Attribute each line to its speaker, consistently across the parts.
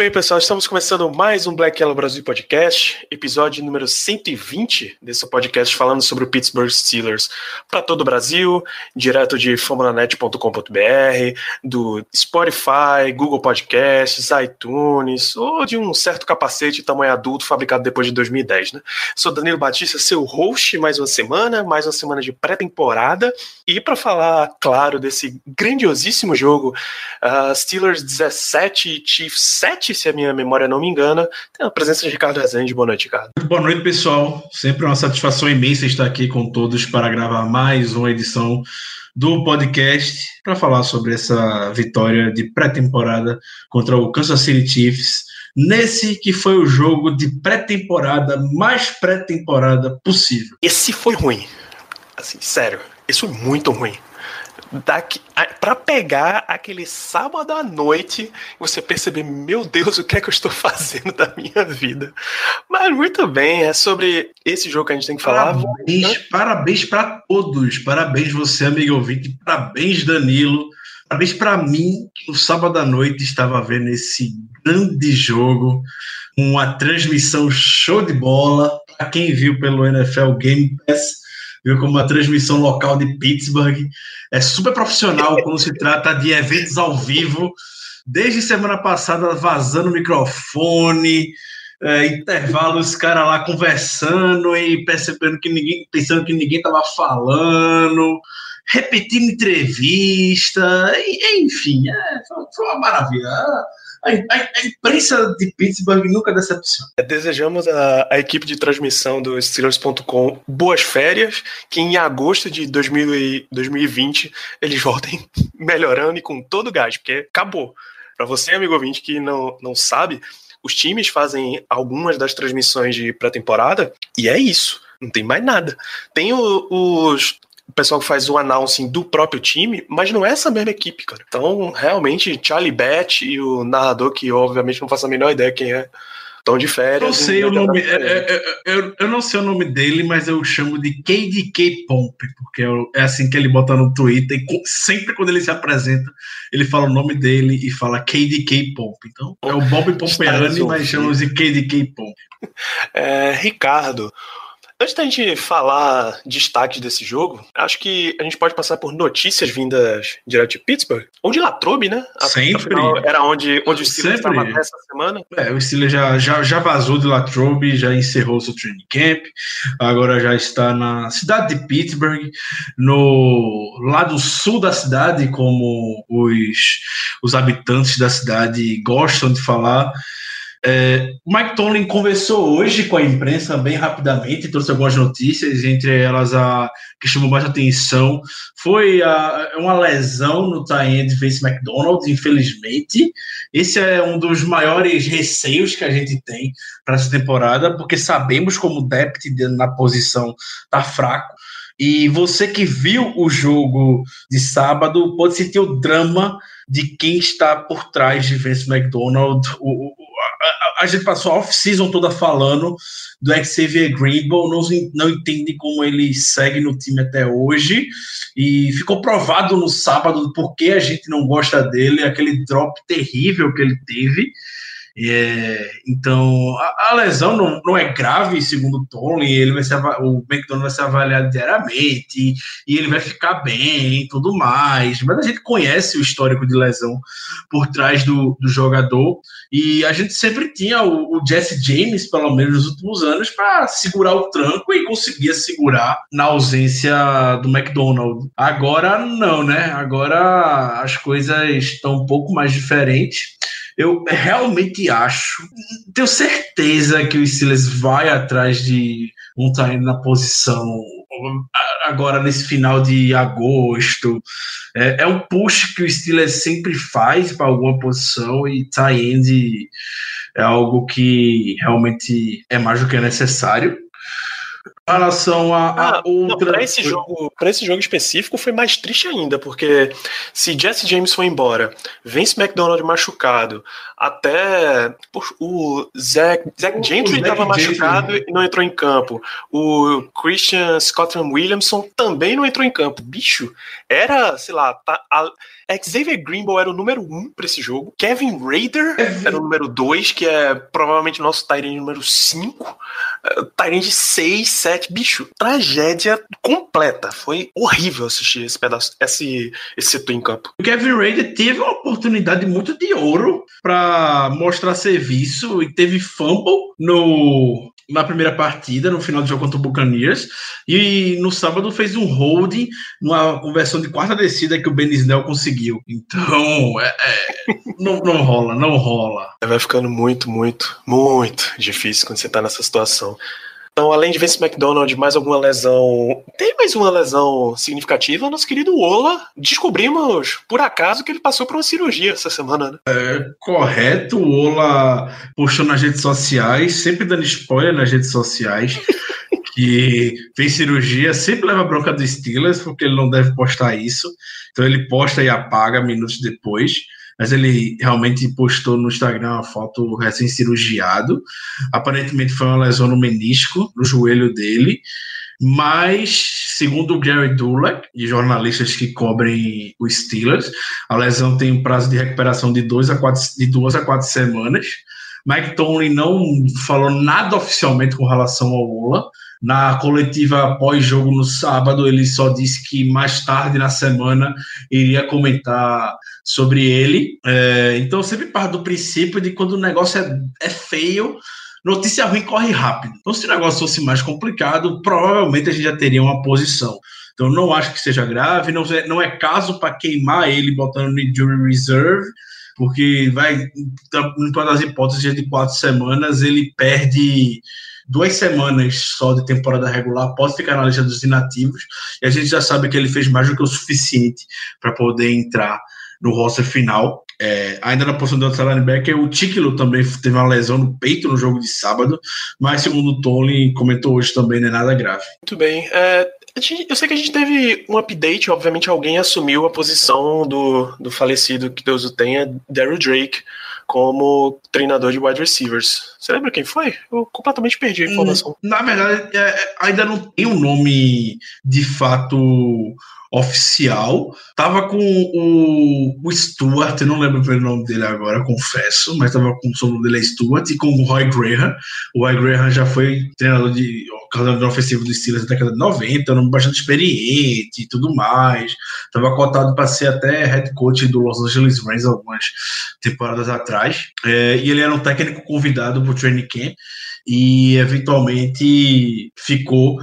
Speaker 1: bem, pessoal, estamos começando mais um Black Yellow Brasil Podcast, episódio número 120 desse podcast falando sobre o Pittsburgh Steelers para todo o Brasil, direto de fambonanet.com.br, do Spotify, Google Podcasts, iTunes, ou de um certo capacete tamanho adulto fabricado depois de 2010, né? Sou Danilo Batista, seu host mais uma semana, mais uma semana de pré-temporada, e para falar, claro, desse grandiosíssimo jogo, uh, Steelers 17 Chiefs 7, se a minha memória não me engana, tem a presença de Ricardo Rezende. Boa noite, Ricardo.
Speaker 2: Boa noite, pessoal. Sempre uma satisfação imensa estar aqui com todos para gravar mais uma edição do podcast para falar sobre essa vitória de pré-temporada contra o Kansas City Chiefs. Nesse que foi o jogo de pré-temporada mais pré-temporada possível.
Speaker 1: Esse foi ruim. Assim, sério, isso foi muito ruim para pegar aquele sábado à noite você perceber, meu Deus, o que é que eu estou fazendo da minha vida. Mas muito bem, é sobre esse jogo que a gente tem que falar.
Speaker 2: Parabéns, parabéns para todos. Parabéns você, amigo ouvinte. Parabéns, Danilo. Parabéns para mim, que no sábado à noite estava vendo esse grande jogo, uma transmissão show de bola. Para quem viu pelo NFL Game Pass, viu como uma transmissão local de Pittsburgh. É super profissional quando se trata de eventos ao vivo. Desde semana passada, vazando microfone, é, intervalo, os caras lá conversando e percebendo que ninguém, pensando que ninguém estava falando, repetindo entrevista, enfim, é, foi uma maravilha. A, a, imprensa de Pittsburgh nunca decepciona.
Speaker 1: É, desejamos a equipe de transmissão do Steelers.com boas férias, que em agosto de 2000 e 2020 eles voltem melhorando e com todo o gás, porque acabou. Para você, amigo ouvinte, que não, não sabe, os times fazem algumas das transmissões de pré-temporada e é isso. Não tem mais nada. Tem o, os, o pessoal que faz o announcing do próprio time, mas não é essa mesma equipe, cara. Então, realmente, Charlie Bett e o narrador, que obviamente não faço a menor ideia quem é, estão de férias.
Speaker 2: Eu sei o nome, é, é, é, eu, eu não sei o nome dele, mas eu chamo de KDK Pomp, porque é assim que ele bota no Twitter, e sempre quando ele se apresenta, ele fala o nome dele e fala KDK Pomp. Então, é o Bob Pompeani, mas chamamos de KDK Pomp.
Speaker 1: É, Ricardo, Antes da gente falar destaques desse jogo, acho que a gente pode passar por notícias vindas direto de Pittsburgh, ou de Latrobe, né?
Speaker 2: Sempre. Afinal,
Speaker 1: era onde, onde o Steelers estava até essa semana.
Speaker 2: É, o Steelers já, já, já vazou de Latrobe, já encerrou seu training camp, agora já está na cidade de Pittsburgh, no lado sul da cidade, como os, os habitantes da cidade gostam de falar. É, Mike Tomlin conversou hoje com a imprensa bem rapidamente, trouxe algumas notícias, entre elas a que chamou mais atenção foi a, uma lesão no tie de Vince McDonald, infelizmente. Esse é um dos maiores receios que a gente tem para essa temporada, porque sabemos como o depth na posição tá fraco. E você que viu o jogo de sábado pode sentir o drama de quem está por trás de Vince McDonald, o, a, gente passou a off-season toda falando do Xavier Greenbow, não, não entende como ele segue no time até hoje, e ficou provado no sábado por que a gente não gosta dele, aquele drop terrível que ele teve, é, então, a, a, lesão não, não é grave, segundo o Tony, ele vai ser, o McDonald vai ser avaliado diariamente, e ele vai ficar bem e tudo mais, mas a gente conhece o histórico de lesão por trás do, do jogador, e a gente sempre tinha o, o Jesse James, pelo menos nos últimos anos, para segurar o tranco e conseguia segurar na ausência do McDonald. Agora não, né? Agora as coisas estão um pouco mais diferentes eu realmente acho, tenho certeza que o Steelers vai atrás de um estar na posição agora nesse final de agosto. É, é um push que o Steelers sempre faz para alguma posição e tie end é algo que realmente é mais do que necessário relação a, a
Speaker 1: ah, outra. Para esse, jogo, esse jogo específico foi mais triste ainda, porque se Jesse James foi embora, Vince McDonald machucado, até poxa, o Zach, Zach Gentry estava machucado e não entrou em campo. O Christian Scotland Williamson também não entrou em campo. Bicho, era, sei lá, tá, a, Xavier Greenbow era o número um para esse jogo. Kevin Raider era o número dois, que é provavelmente o nosso Tyrande número cinco. Uh, Tyrande seis, sete. Bicho, tragédia completa. Foi horrível assistir esse pedaço, esse, esse setor em campo.
Speaker 2: O Kevin Raider teve uma oportunidade muito de ouro para mostrar serviço e teve fumble no na primeira partida, no final do jogo contra o Buccaneers, e no sábado fez um holding numa conversão de quarta descida que o Ben Snell conseguiu. Então, é, é, não, não rola, não rola.
Speaker 1: Vai ficando muito, muito, muito difícil quando você tá nessa situação. Então, além de Vince McDonald, mais alguma lesão. Tem mais uma lesão significativa? Nosso querido Ola. Descobrimos, por acaso, que ele passou por uma cirurgia essa semana, né?
Speaker 2: É correto. O Ola postou nas redes sociais, sempre dando spoiler nas redes sociais. que fez cirurgia, sempre leva bronca do Steelers, porque ele não deve postar isso. Então ele posta e apaga minutos depois mas ele realmente postou no Instagram uma foto recém-cirurgiado. Aparentemente foi uma lesão no menisco, no joelho dele. Mas, segundo o Gary Dulac e jornalistas que cobrem os Steelers, a lesão tem um prazo de recuperação de, dois a quatro, de duas a quatro semanas. Mike Tomlin não falou nada oficialmente com relação ao Ola. Na coletiva pós-jogo no sábado, ele só disse que mais tarde na semana iria comentar sobre ele. É, então, sempre parte do princípio de quando o negócio é, é feio, notícia ruim corre rápido. Então, se o negócio fosse mais complicado, provavelmente a gente já teria uma posição. Então, não acho que seja grave, não é, não é caso para queimar ele botando no injury reserve, porque vai, em todas as hipóteses de quatro semanas, ele perde duas semanas só de temporada regular, pode ficar na lista dos inativos, e a gente já sabe que ele fez mais do que o suficiente para poder entrar no roster final. É, ainda na posição do outside linebacker, o Tiquilo também teve uma lesão no peito no jogo de sábado, mas segundo o Tony comentou hoje também, não é nada grave.
Speaker 1: Muito bem. É, eu sei que a gente teve um update, obviamente alguém assumiu a posição do, do falecido, que Deus o tenha, Daryl Drake como treinador de wide receivers. Você lembra quem foi? Eu completamente perdi a hum, informação.
Speaker 2: Na verdade, é, é, ainda não tem um nome de fato oficial. Tava com o, o Stuart, não lembro o nome dele agora, confesso, mas tava com o nome dele é Stuart e com o Roy Graham. O Roy Graham já foi treinador de coordenador ofensivo do Steelers na década de 90, um bastante experiente e tudo mais. Tava cotado para ser até head coach do Los Angeles Rams algumas temporadas atrás. É, e ele era um técnico convidado para o training camp e eventualmente ficou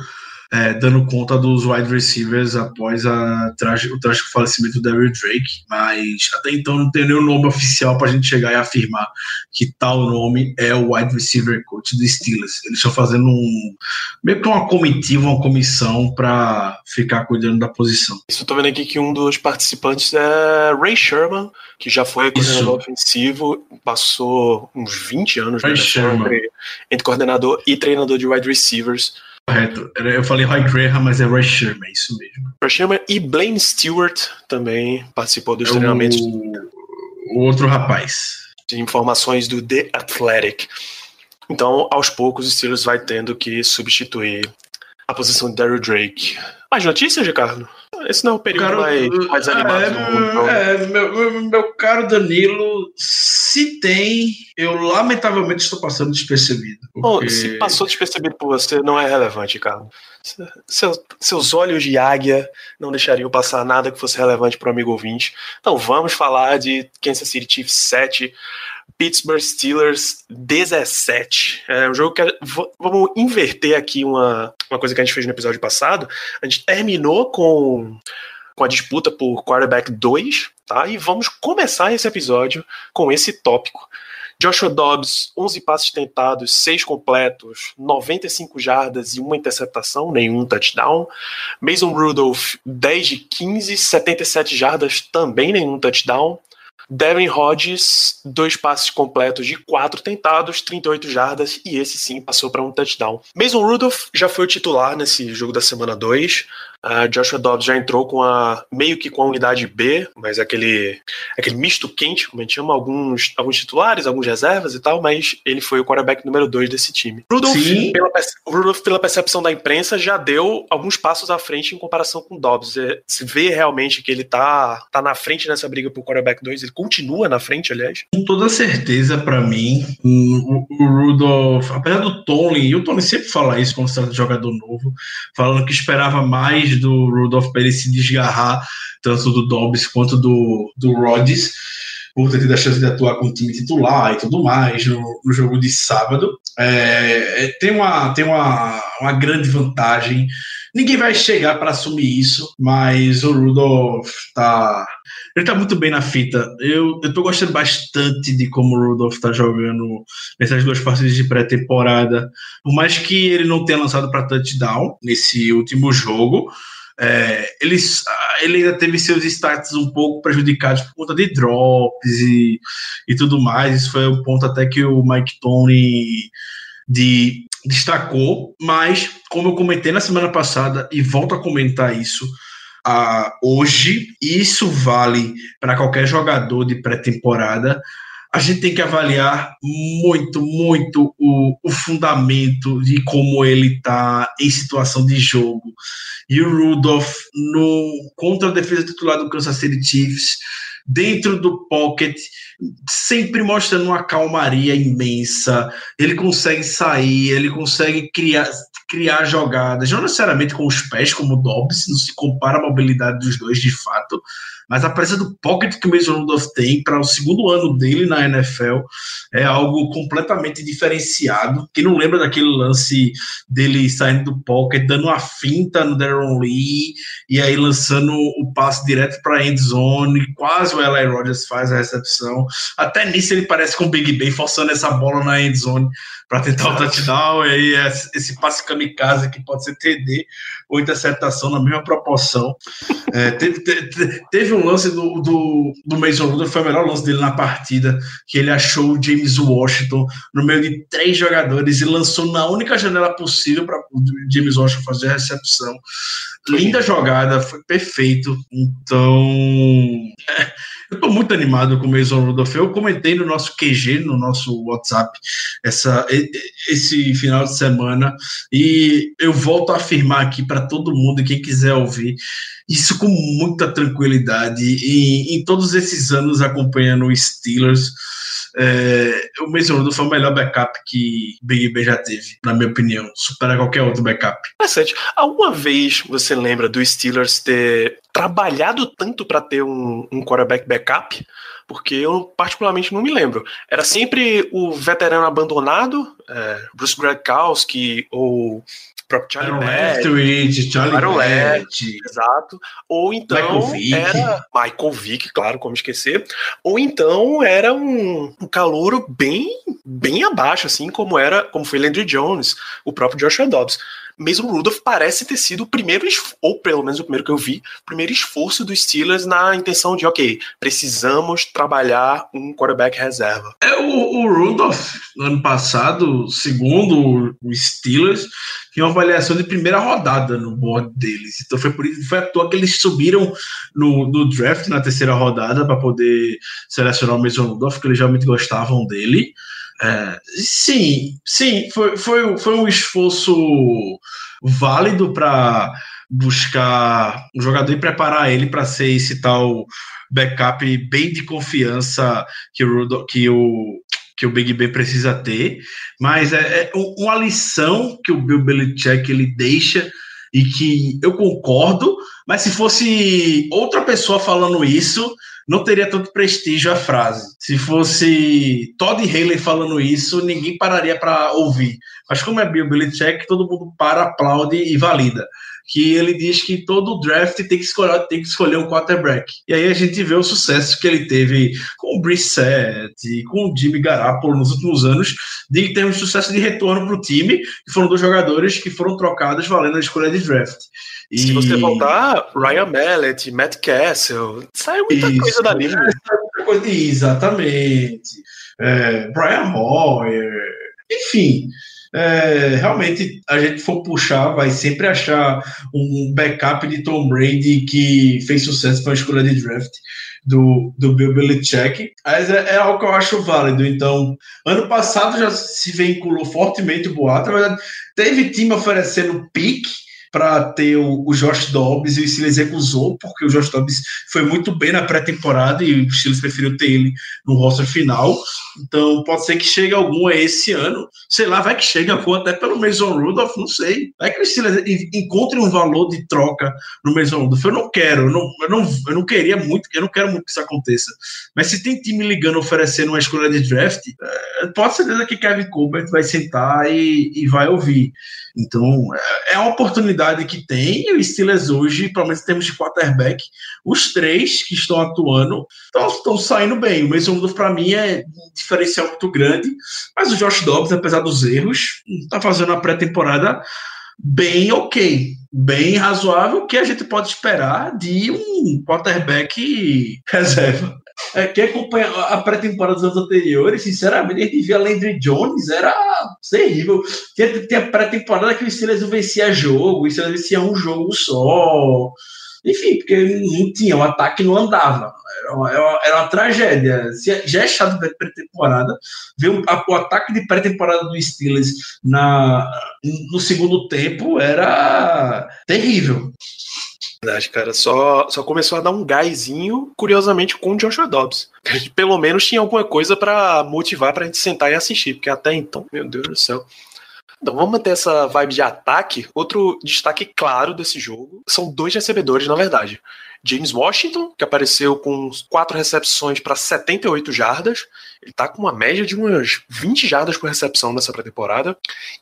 Speaker 2: é, dando conta dos wide receivers após a o trágico falecimento do Daryl Drake, mas até então não tem nenhum nome oficial para a gente chegar e afirmar que tal nome é o wide receiver coach do Steelers. Eles estão fazendo um meio que uma comitiva, uma comissão para ficar cuidando da posição.
Speaker 1: Isso, eu tô vendo aqui que um dos participantes é Ray Sherman, que já foi coordenador Isso. ofensivo, passou uns 20 anos
Speaker 2: né, entre,
Speaker 1: entre coordenador e treinador de wide receivers
Speaker 2: Correto. Eu falei Roy Graham, mas é Roy Sherman, isso mesmo.
Speaker 1: Roy Sherman e Blaine Stewart também participou dos é treinamentos.
Speaker 2: O... o outro rapaz.
Speaker 1: De informações do The Athletic. Então, aos poucos, o Steelers vai tendo que substituir a posição de Daryl Drake. Mais notícias, Ricardo? Esse não é o período caro, mais, mais animado é, do mundo.
Speaker 2: É, meu, meu, caro Danilo, se tem, eu lamentavelmente estou passando despercebido.
Speaker 1: Porque... se passou despercebido por você, não é relevante, Carlos. Seus, seus olhos de águia não deixariam passar nada que fosse relevante para o amigo ouvinte. Então vamos falar de Kansas City Chiefs 7, Pittsburgh Steelers 17. É um jogo que. Vamos inverter aqui uma, uma coisa que a gente fez no episódio passado. A gente terminou com, com a disputa por quarterback 2, tá? E vamos começar esse episódio com esse tópico. Joshua Dobbs, 11 passes tentados, 6 completos, 95 jardas e uma interceptação, nenhum touchdown. Mason Rudolph, 10 de 15, 77 jardas, também nenhum touchdown. Devin Hodges, dois passes completos de quatro tentados, 38 jardas, e esse sim passou para um touchdown. Mason Rudolph já foi o titular nesse jogo da semana 2. Uh, Joshua Dobbs já entrou com a meio que com a unidade B, mas aquele aquele misto quente, como a gente chama, alguns, alguns titulares, alguns reservas e tal, mas ele foi o quarterback número 2 desse time. Rudolph pela, Rudolph, pela percepção da imprensa, já deu alguns passos à frente em comparação com Dobbs. É, se vê realmente que ele tá, tá na frente nessa briga pro quarterback 2, ele continua na frente, aliás.
Speaker 2: Com toda certeza, para mim, o, o, Rudolph, apesar do Tony, e o Tony sempre fala isso quando se trata de jogador novo, falando que esperava mais do Rudolph ele se desgarrar tanto do Dobbs quanto do, do Rodgers por ter tido a chance de atuar com o time titular e tudo mais no, no jogo de sábado. É, é tem uma, tem uma, uma grande vantagem. Ninguém vai chegar para assumir isso, mas o Rudolph tá. Ele tá muito bem na fita. Eu, eu tô gostando bastante de como o Rudolph tá jogando nessas duas partidas de pré-temporada. Por mais que ele não tenha lançado para touchdown nesse último jogo, é, ele, ele ainda teve seus stats um pouco prejudicados por conta de drops e, e tudo mais. Isso foi um ponto até que o Mike Tony de, destacou. Mas, como eu comentei na semana passada, e volto a comentar isso uh, hoje, isso vale para qualquer jogador de pré-temporada a gente tem que avaliar muito, muito o, o fundamento de como ele está em situação de jogo. E o Rudolph, no, contra a defesa titular do Kansas City Chiefs, dentro do pocket, sempre mostrando uma calmaria imensa. Ele consegue sair, ele consegue criar, criar jogadas, não necessariamente com os pés, como o Dobbs, não se compara a mobilidade dos dois de fato, mas a presença do pocket que o Mason Rudolph tem para o segundo ano dele na NFL é algo completamente diferenciado. Quem não lembra daquele lance dele saindo do pocket, dando uma finta no Darren Lee e aí lançando o passe direto para a end zone, quase o Eli Rogers faz a recepção. Até nisso ele parece com o Big Ben forçando essa bola na end zone para tentar o touchdown, e aí é esse passe kamikaze que pode ser TD ou interceptação na mesma proporção. É, teve, teve, teve, um lance do, do, do Mason Rudolph, foi o melhor lance dele na partida, que ele achou o James Washington no meio de três jogadores e lançou na única janela possível para o James Washington fazer a recepção. Linda jogada, foi perfeito. Então, eu estou muito animado com o Mason Rudolph. Eu comentei no nosso QG, no nosso WhatsApp, essa, esse final de semana, e eu volto a afirmar aqui para todo mundo, quem quiser ouvir, isso com muita tranquilidade. E em todos esses anos acompanhando o Steelers, é, o Mason Rudolph foi o melhor backup que Big Ben já teve, na minha opinião. Supera qualquer outro backup.
Speaker 1: Interessante. Alguma vez você lembra do Steelers ter trabalhado tanto para ter um, um quarterback backup? Porque eu particularmente não me lembro. Era sempre o veterano abandonado, é, Bruce Gradkowski ou próprio Charlie Leftwich, Charlie Leftwich, exato. Ou então Michael Vick. era Michael Vick, claro, como esquecer. Ou então era um, um calouro bem bem abaixo, assim como era, como foi Landry Jones, o próprio Joshua Dobbs mesmo Rudolph parece ter sido o primeiro, ou pelo menos o primeiro que eu vi, o primeiro esforço dos Steelers na intenção de, ok, precisamos trabalhar um quarterback reserva.
Speaker 2: É, o, o Rudolph, no ano passado, segundo o Steelers, tinha uma avaliação de primeira rodada no board deles. Então foi por isso foi à toa que eles subiram no, no draft na terceira rodada para poder selecionar o Mason Rudolph, porque eles realmente gostavam dele. É, sim, sim, foi, foi, foi um esforço válido para buscar um jogador e preparar ele para ser esse tal backup bem de confiança que o, que o, que o Big Ben precisa ter, mas é, é uma lição que o Bill Belichick ele deixa e que eu concordo, mas se fosse outra pessoa falando isso, não teria tanto prestígio a frase. Se fosse Todd Haley falando isso, ninguém pararia para ouvir. Mas como é Bill Belichick, todo mundo para, aplaude e valida. Que ele diz que todo draft tem que escolher, tem que escolher um quarterback. E aí a gente vê o sucesso que ele teve com o Brissett, com o Jimmy Garoppolo nos últimos anos, de ter um sucesso de retorno para o time, que foram dois jogadores que foram trocados valendo a escolha de draft.
Speaker 1: E... Se você voltar, Ryan Mallet, Matt Castle, saiu muita Isso. coisa dali.
Speaker 2: Né? coisa. Exatamente. É, Brian Hoyer, enfim. É, realmente a gente for puxar, vai sempre achar um backup de Tom Brady que fez sucesso com a escolha de draft do, do Bill Belichick, mas é, é, algo que eu acho válido. Então, ano passado já se vinculou fortemente o boato, na verdade, teve time oferecendo pique para ter o, o, Josh Dobbs e o Steelers recusou, porque o Josh Dobbs foi muito bem na pré-temporada e o Steelers preferiu ter ele no roster final. Então pode ser que chegue algum esse ano. Sei lá, vai que chega até pelo Mason Rudolph, não sei. Vai que o Steelers encontre um valor de troca no Mason Rudolph. Eu não quero, eu não, eu não, eu não queria muito, eu não quero muito que isso aconteça. Mas se tem time ligando oferecendo uma escolha de draft, é, pode ser que Kevin Colbert vai sentar e, e vai ouvir. Então, é, é uma oportunidade que tem, e o Steelers hoje, pelo menos em termos de quarterback, os três que estão atuando estão saindo bem. O Rudolph, para mim, é um diferencial muito grande, mas o Josh Dobbs, apesar dos erros, está fazendo uma pré-temporada bem ok, bem razoável, que a gente pode esperar de um quarterback reserva. É, quem acompanha a pré-temporada dos anos anteriores, sinceramente, a gente via Landry Jones, era terrível. Tinha, tinha pré-temporada que o Steelers vencia jogo, o Steelers vencia um jogo só. Enfim, porque não tinha, o ataque não andava. Era uma, era uma tragédia. Já é chato ver pré-temporada. Ver o, o, ataque de pré-temporada do Steelers na, no segundo tempo era terrível.
Speaker 1: Verdade, cara. Só, só começou a dar um gásinho, curiosamente, com o Joshua Dobbs. Pelo menos tinha alguma coisa para motivar pra gente sentar e assistir, porque até então, meu Deus do céu. Então vamos manter essa vibe de ataque. Outro destaque claro desse jogo são dois recebedores, na verdade. James Washington, que apareceu com quatro recepções para 78 jardas. Ele está com uma média de umas 20 jardas por recepção nessa pré-temporada.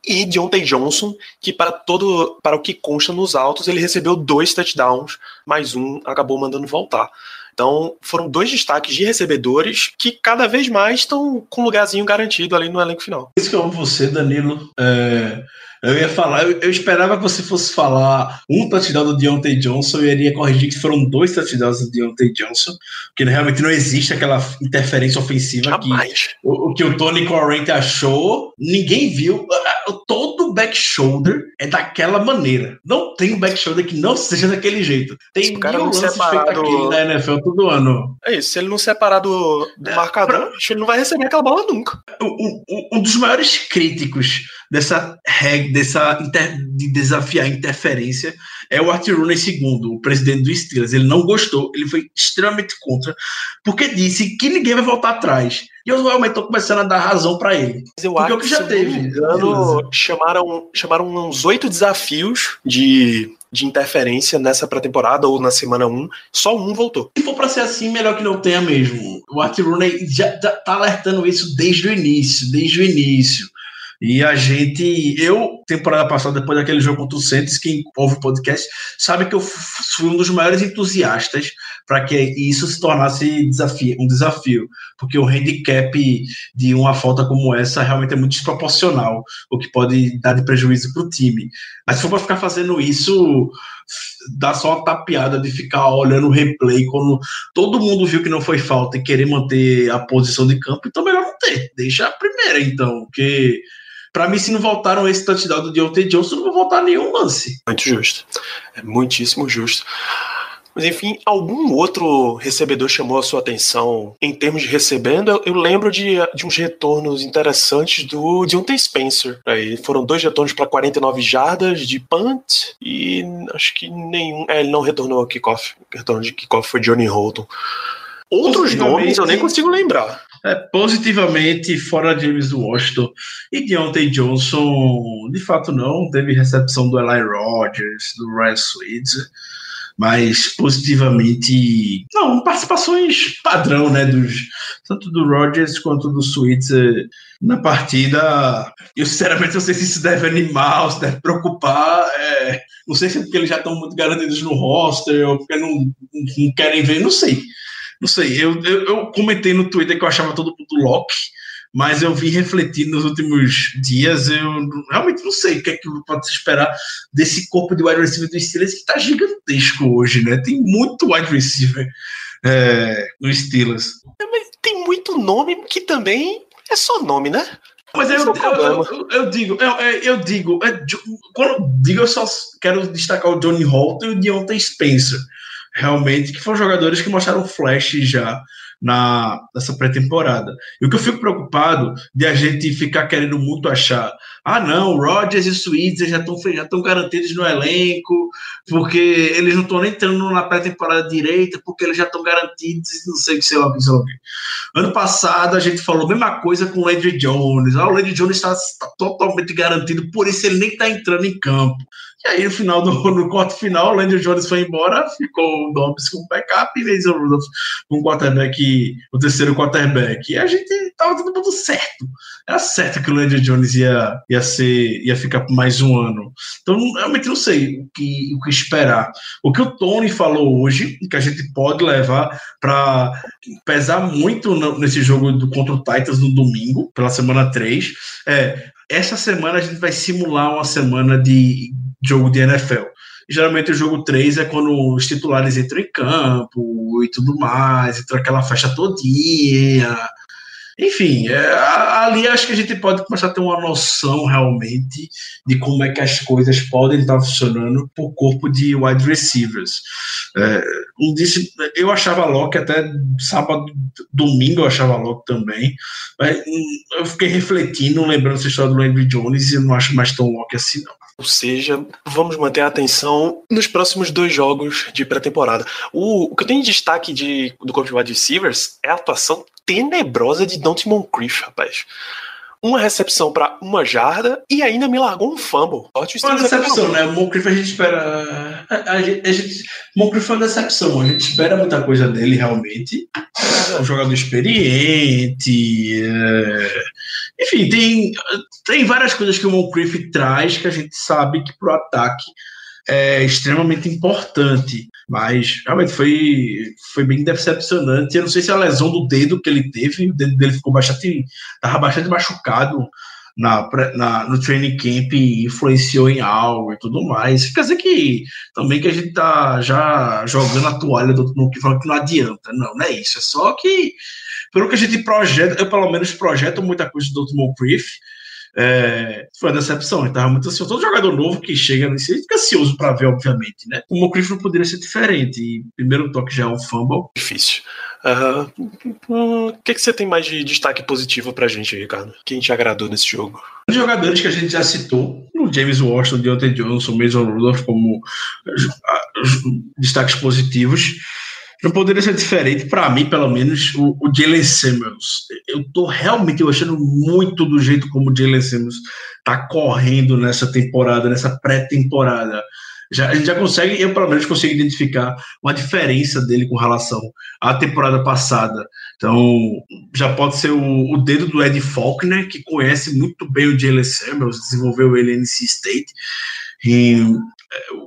Speaker 1: E Deontay Johnson, que para todo para o que consta nos autos, ele recebeu dois touchdowns, mais um acabou mandando voltar. Então, foram dois destaques de recebedores que cada vez mais estão com um lugarzinho garantido ali no elenco final.
Speaker 2: Isso que eu amo você, Danilo. É, eu ia falar, eu, eu, esperava que você fosse falar um touchdown do Deontay Johnson e eu iria corrigir que foram dois touchdowns do Deontay Johnson, porque realmente não existe aquela interferência ofensiva Jamais. que o, o, que o Tony Corrente achou, ninguém viu. Todo back shoulder é daquela maneira. Não tem um back shoulder que não seja daquele jeito. Tem mil lances separado... feitos na NFL todo ano.
Speaker 1: É isso, se ele não separar do, do é, marcador, pra... ele não vai receber aquela bola nunca.
Speaker 2: Um, um, um dos maiores críticos dessa regra, dessa inter, de desafiar a interferência é o Art Rooney II, o presidente do Steelers. Ele não gostou, ele foi extremamente contra, porque disse que ninguém vai voltar atrás. E eu realmente estou começando a dar razão para ele.
Speaker 1: Mas eu porque acho que já teve. Chamaram, chamaram uns oito desafios de, de interferência nessa pré-temporada ou na semana 1. Só um voltou.
Speaker 2: Se for para ser assim, melhor que não tenha mesmo. O Art Rooney já, já tá alertando isso desde o início, desde o início. E a gente, eu, temporada passada, depois daquele jogo contra o Santos, quem ouve o podcast, sabe que eu fui um dos maiores entusiastas para que isso se tornasse desafio, um desafio, porque o handicap de uma falta como essa realmente é muito desproporcional, o que pode dar de prejuízo para o time. Mas se for para ficar fazendo isso, dá só uma tapeada de ficar olhando o replay quando todo mundo viu que não foi falta e querer manter a posição de campo, então melhor não ter, deixa a primeira então, porque para mim, se não voltaram esse touchdown do Deontay Johnson, não vou voltar nenhum lance.
Speaker 1: Muito justo. É muitíssimo justo. Mas enfim, algum outro recebedor chamou a sua atenção em termos de recebendo? Eu, eu lembro de, de uns retornos interessantes do Deontay Spencer. Aí foram dois retornos para 49 jardas de punt e acho que nenhum. É, ele não retornou a kickoff. O retorno de kickoff foi Johnny Holton. Outros nomes eu nem consigo lembrar.
Speaker 2: É, positivamente, fora James Washington e Deontay Johnson, de fato não, teve recepção do Eli Rogers, do Ryan Switzer, mas positivamente, não, participações padrão, né, dos, tanto do Rogers quanto do Switzer na partida. Eu sinceramente não sei se isso deve animar, se deve preocupar, é, não sei se é porque eles já estão muito garantidos no roster ou porque não, não querem ver, não sei. Não sei, eu, eu, eu, comentei no Twitter que eu achava todo mundo Loki, mas eu vi refletindo nos últimos dias, eu realmente não sei o que é que pode se esperar desse corpo de wide receiver do Steelers que está gigantesco hoje, né? Tem muito wide receiver é, no Steelers.
Speaker 1: É, tem muito nome que também é só nome, né?
Speaker 2: Mas eu, é eu, eu, eu, digo, eu, eu digo, quando eu digo, eu só quero destacar o Johnny Holton e o Deontay Spencer, realmente, que foram jogadores que mostraram flash já na, nessa pré-temporada. E o que eu fico preocupado de a gente ficar querendo muito achar, ah não, Rodgers e Switzer já estão já garantidos no elenco, porque eles não estão nem entrando na pré-temporada direita, porque eles já estão garantidos, não sei o que, sei lá, sei lá. Ano passado a gente falou a mesma coisa com o Landry Jones. Ah, o Landry Jones está tá totalmente garantido, por isso ele nem está entrando em campo. E aí, no final do no quarto final, o Landry Jones foi embora, ficou o Dobbs com backup e o Rudolph o quarterback, o terceiro quarterback. E a gente tava todo mundo certo. Era certo que o Landry Jones ia, ia ser, ia ficar por mais um ano. Então, realmente não sei o que, o que esperar. O que o Tony falou hoje, que a gente pode levar para pesar muito nesse jogo do, contra o Titans no domingo, pela semana 3, é essa semana a gente vai simular uma semana de jogo de NFL. Geralmente o jogo 3 é quando os titulares entram em campo e tudo mais, entra aquela festa todinha. Enfim, é, ali acho que a gente pode começar a ter uma noção realmente de como é que as coisas podem estar funcionando o corpo de wide receivers. É, um disse, eu achava Locke até sábado, domingo eu achava Locke também, mas hum, eu fiquei refletindo, lembrando essa história do Landry Jones e eu não acho mais tão Locke assim não.
Speaker 1: Ou seja, vamos manter a atenção nos próximos dois jogos de pré-temporada. O, o, que eu tenho de destaque de, do corpo de wide receivers é a atuação tenebrosa de Dante Moncrief, rapaz. Uma recepção para uma jarda e ainda me largou um fumble.
Speaker 2: Uma decepção, né? Moncrief a gente espera. A, a, a gente, Moncrief foi uma decepção. A gente espera muita coisa dele realmente. É um jogador experiente. É... Enfim, tem, tem várias coisas que o Moncrief traz que a gente sabe que pro ataque é extremamente importante. Mas realmente foi, foi bem decepcionante. Eu não sei se a lesão do dedo que ele teve, o dedo dele ficou bastante. Tava bastante machucado na, na, no training camp influenciou em algo e tudo mais. Quer dizer que também que a gente tá já jogando a toalha do, no que falando que não adianta. Não, não é isso. É só que, pelo que a gente projeta, eu pelo menos projeto muita coisa do Dr. Moncrief, é, foi uma decepção. Ele tava muito ansioso. Todo jogador novo que chega nesse fica ansioso para ver, obviamente, né? O Moncrief não poderia ser diferente. E primeiro toque já é um fumble.
Speaker 1: Difícil. O uh, que, que você tem mais de destaque positivo pra gente, Ricardo? Quem te agradou nesse jogo?
Speaker 2: Os jogadores que a gente já citou, o James Washington, Deontay Johnson, Mason Rudolph, como destaques positivos. Não poderia ser diferente, para mim, pelo menos, o, o Jalen Samuels. Eu tô realmente gostando muito do jeito como o Jalen Samuels tá correndo nessa temporada, nessa pré-temporada. Já, a gente já consegue, eu pelo menos consigo identificar uma diferença dele com relação à temporada passada. Então, já pode ser o, o dedo do Ed Faulkner, que conhece muito bem o Jalen Samuels, desenvolveu ele em NC State. E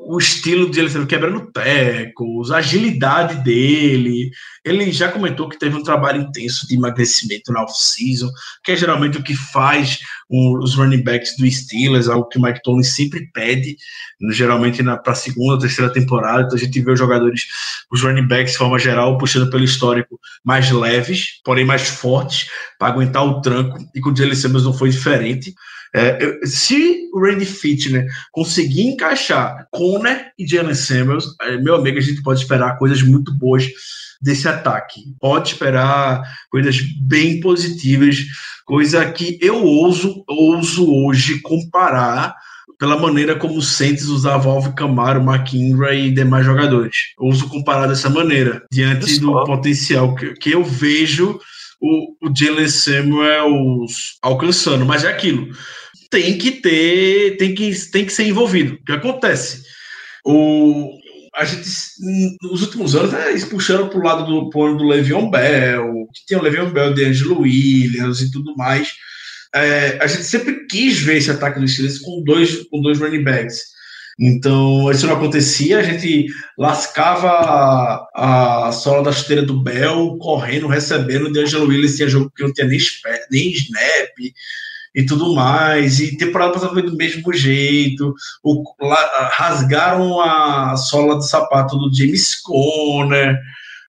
Speaker 2: o estilo de ele quebrando tecos, a agilidade dele. Ele já comentou que teve um trabalho intenso de emagrecimento na off-season, que é geralmente o que faz os running backs do Steelers, algo que o Mike Tomlin sempre pede, geralmente para a segunda ou terceira temporada. Então a gente vê os jogadores, os running backs de forma geral, puxando pelo histórico mais leves, porém mais fortes, para aguentar o tranco, e com o Jalen Simmons não foi diferente. É, se o Randy Fitner conseguir encaixar Conner e Jalen Samuels, meu amigo, a gente pode esperar coisas muito boas desse ataque. Pode esperar coisas bem positivas, coisa que eu ouso, ouso hoje comparar pela maneira como o Saints usava Alvin Camaro, McIngram e demais jogadores. Ouso comparar dessa maneira, diante do potencial que, que eu vejo o, o Jalen Samuels alcançando. Mas é aquilo tem que ter, tem que, tem que ser envolvido. O que acontece? O, a gente, nos últimos anos, né, puxando para o lado do plano do Le'Veon Bell, que tem o Le'Veon Bell, de Angelo Williams e tudo mais. É, a gente sempre quis ver esse ataque do Steelers com dois, com dois running backs. Então, isso não acontecia, a gente lascava a, a sola da chuteira do Bell, correndo, recebendo, de Angelo Williams tinha jogo que não tinha nem, nem snap, e tudo mais. E temporada passada foi do mesmo jeito. O, lá, rasgaram a sola do sapato do James Conner.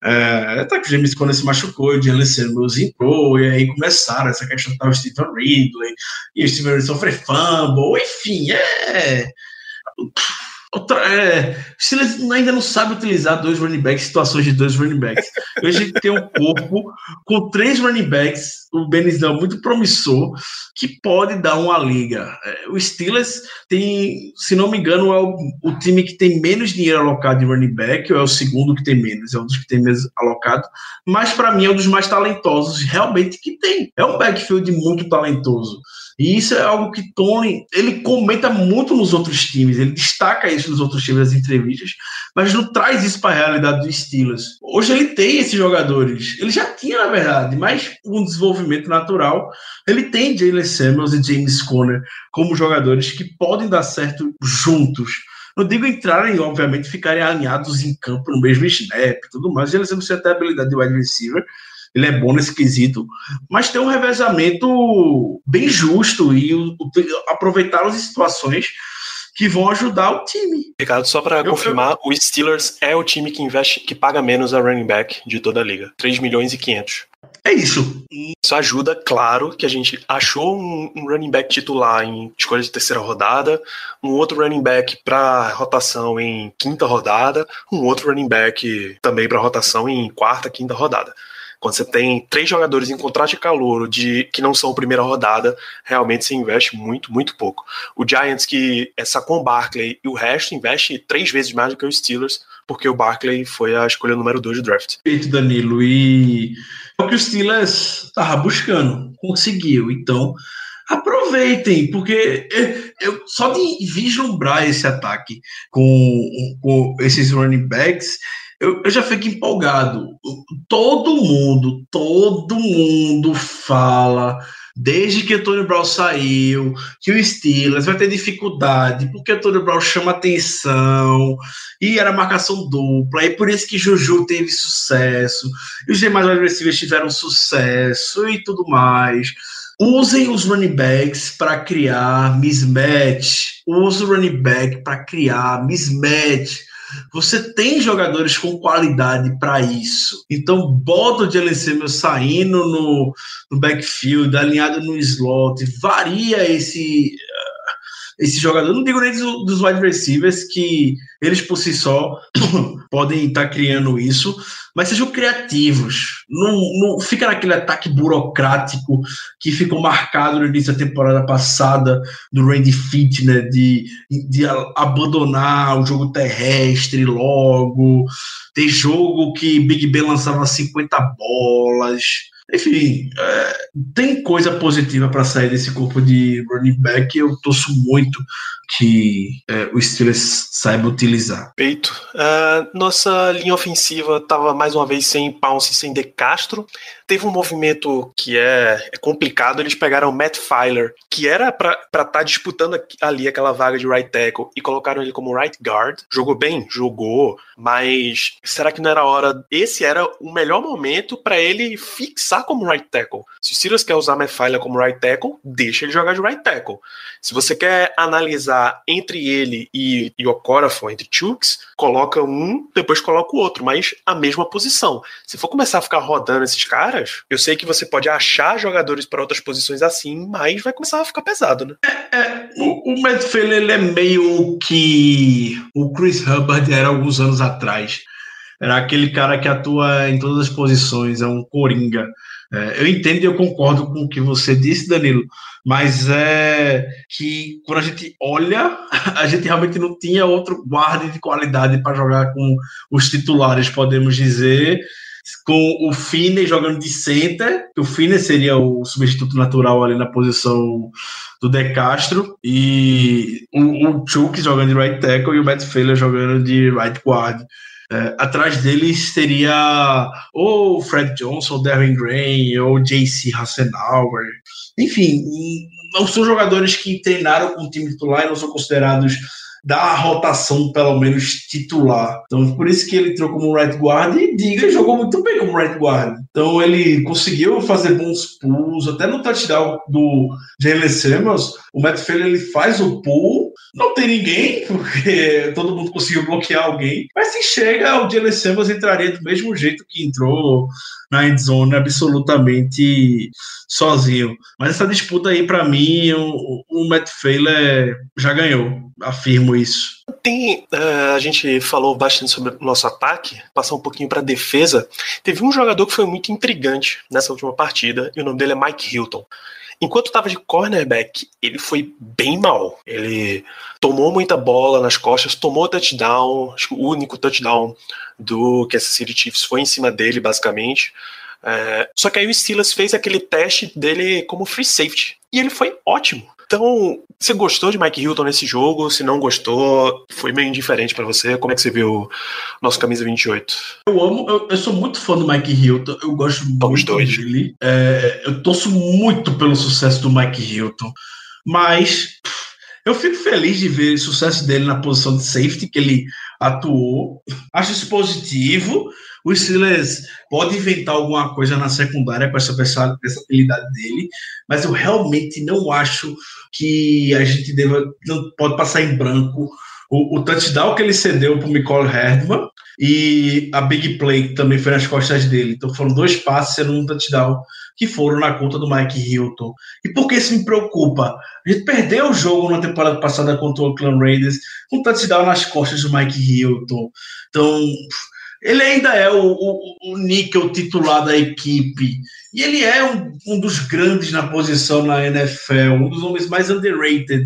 Speaker 2: É, tá que o James Conner se machucou, o Jalen Samuels entrou, e aí começaram essa questão do Stephen Ridley, e o Steven Ridley sofreu fumble, enfim, é. Outra, é, Steelers ainda não sabe utilizar dois running backs, situações de dois running backs. Hoje a gente tem um corpo com três running backs, o Benizão muito promissor, que pode dar uma liga. É, o Steelers tem, se não me engano, é o, o, time que tem menos dinheiro alocado em running back, ou é o segundo que tem menos, é um dos que tem menos alocado, mas para mim é um dos mais talentosos realmente que tem. É um backfield muito talentoso. E isso é algo que Tony, ele comenta muito nos outros times, ele destaca isso nos outros times das entrevistas, mas não traz isso para a realidade dos Steelers. Hoje ele tem esses jogadores, ele já tinha na verdade, mas um desenvolvimento natural, ele tem Jalen Samuels e James Conner como jogadores que podem dar certo juntos. Não digo entrarem, obviamente, ficarem alinhados em campo no mesmo snap e tudo mais, eles não têm até a habilidade de wide receiver, ele é bom nesse quesito, mas tem um revezamento bem justo e o, o, aproveitar as situações que vão ajudar o time.
Speaker 1: Ricardo, só para confirmar, eu... o Steelers é o time que investe, que paga menos a running back de toda a liga, 3 milhões e 500.
Speaker 2: É isso.
Speaker 1: Isso ajuda, claro, que a gente achou um, um running back titular em escolha de terceira rodada, um outro running back para rotação em quinta rodada, um outro running back também para rotação em quarta, quinta rodada. Quando você tem três jogadores em contrato de calor de que não são primeira rodada, realmente se investe muito, muito pouco. O Giants, que é com o Barkley e o resto, investe três vezes mais do que os Steelers, porque o Barkley foi a escolha número dois do draft.
Speaker 2: Feito, Danilo. E é o que o Steelers estava buscando, conseguiu. Então, aproveitem, porque eu, só de vislumbrar esse ataque com, com esses running backs, eu, eu já fico empolgado. Todo mundo, todo mundo fala desde que o Tony Brown saiu, que o Steelers vai ter dificuldade, porque o Tony Brown chama atenção, e era marcação dupla, e por isso que Juju teve sucesso, e os demais adversários tiveram sucesso e tudo mais. Usem os running backs para criar mismatch. Use o running back para criar mismatch. Você tem jogadores com qualidade para isso. Então, bota o Jalen Samuels saindo no, no backfield, alinhado no slot, varia esse esse jogador, não digo nem dos, dos wide receivers, que eles por si só podem estar criando isso, mas sejam criativos. Não, não fica naquele ataque burocrático que ficou marcado no início da temporada passada do Randy Fitch, né, de, de abandonar o jogo terrestre logo, ter jogo que Big Ben lançava 50 bolas. Enfim, é, tem coisa positiva para sair desse corpo de running back. Eu torço muito que é, o Steelers saiba utilizar.
Speaker 1: Peito. Uh, nossa linha ofensiva estava mais uma vez sem Pounce e sem De Castro. Teve um movimento que é, é complicado. Eles pegaram o Matt Filer, que era para estar tá disputando ali aquela vaga de right tackle, e colocaram ele como right guard. Jogou bem? Jogou, mas será que não era hora? Esse era o melhor momento para ele fixar como right tackle. Se o Steelers quer usar Filer como right tackle, deixa ele jogar de right tackle. Se você quer analisar entre ele e, o Okorafor, entre Chooks, coloca um, depois coloca o outro, mas a mesma posição. Se for começar a ficar rodando esses caras, eu sei que você pode achar jogadores para outras posições assim, mas vai começar a ficar pesado, né?
Speaker 2: É, é, o, o Filler, ele é meio que o Chris Hubbard era alguns anos atrás. Era aquele cara que atua em todas as posições, é um coringa. É, eu entendo e eu concordo com o que você disse, Danilo, mas é que quando a gente olha, a gente realmente não tinha outro guarda de qualidade para jogar com os titulares, podemos dizer, com o Finney jogando de center, que o Finney seria o substituto natural ali na posição do De Castro, e o, o Chuck jogando de right tackle e o Matt Failer jogando de right guard. É, atrás deles teria ou Fred Johnson, Darren Gray, ou JC Hassenauer. Enfim, não são jogadores que treinaram com o time titular e não são considerados da rotação, pelo menos titular. Então, por isso que ele entrou como right guard e Diga jogou muito bem como right guard. Então, ele conseguiu fazer bons pulls, até no touchdown do Jalen Samuels, o Matt Failer ele faz o pull Não tem ninguém, porque todo mundo conseguiu bloquear alguém. Mas se chega, o Jalen Samuels entraria do mesmo jeito que entrou na endzone, absolutamente sozinho. Mas essa disputa aí, para mim, o, o Matt Failer já ganhou. Afirmo isso.
Speaker 1: Tem, uh, a gente falou bastante sobre o nosso ataque, passar um pouquinho para defesa. Teve um jogador que foi muito intrigante nessa última partida, e o nome dele é Mike Hilton. Enquanto estava de cornerback, ele foi bem mal. Ele tomou muita bola nas costas, tomou touchdown. Acho que o único touchdown do Kansas City Chiefs foi em cima dele, basicamente. É, só que aí o Steelers fez aquele teste dele como free safety. E ele foi ótimo. Então, você gostou de Mike Hilton nesse jogo? Se não gostou, foi meio indiferente para você? Como é que você viu nosso camisa 28?
Speaker 2: Eu amo, eu, eu sou muito fã do Mike Hilton, eu gosto muito dois. dele. É, eu torço muito pelo sucesso do Mike Hilton, mas eu fico feliz de ver o sucesso dele na posição de safety que ele atuou. Acho isso positivo. O Steelers pode inventar alguma coisa na secundária com essa versatilidade dele, mas eu realmente não acho que a gente deva, não pode passar em branco o, o touchdown que ele cedeu para o Nicole Herdman e a big play que também foi nas costas dele. Então foram dois passes sendo um touchdown que foram na conta do Mike Hilton. E por que isso me preocupa? A gente perdeu o jogo na temporada passada contra o Oakland Raiders com touchdown nas costas do Mike Hilton. Então, ele ainda é o, o, o níquel titular da equipe. E ele é um, um dos grandes na posição na NFL, um dos homens mais underrated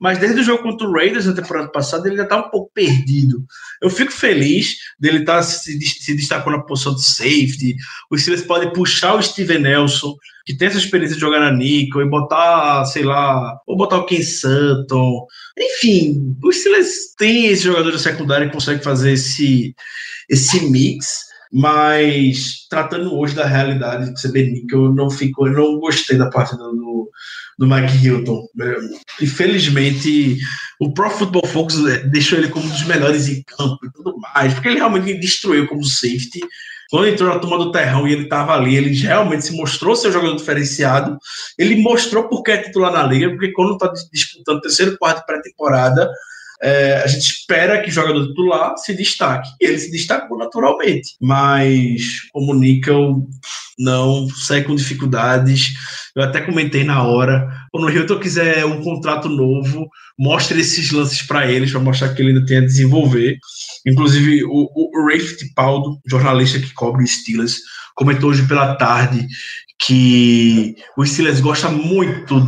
Speaker 2: mas desde o jogo contra o Raiders na temporada passada ele já está um pouco perdido. Eu fico feliz dele estar tá se, se destacando na posição de safety. Os Steelers podem puxar o Steven Nelson, que tem essa experiência de jogar na nickel, e botar, sei lá, ou botar o Ken Sutton. Enfim, os Steelers têm esse jogador de secundária que consegue fazer esse, esse mix mas tratando hoje da realidade de ser nickel, eu não fico, eu não gostei da parte do, do Mike Hilton. Infelizmente, o Pro Football Focus é, deixou ele como um dos melhores em campo e tudo mais, porque ele realmente destruiu como safety. Quando entrou na turma do terrão e ele estava ali, ele realmente se mostrou ser um jogador diferenciado. Ele mostrou porque é titular na liga, porque quando está disputando terceiro quarto pré-temporada, é, a gente espera que o jogador titular se destaque. E ele se destacou naturalmente. Mas como Nickel não sai com dificuldades. Eu até comentei na hora. Quando o Hilton quiser um contrato novo, mostre esses lances para eles, para mostrar que ele ainda tem a desenvolver. Inclusive, o, o Ray Fittipaldo, jornalista que cobre Steelers, comentou hoje pela tarde que o Steelers gosta muito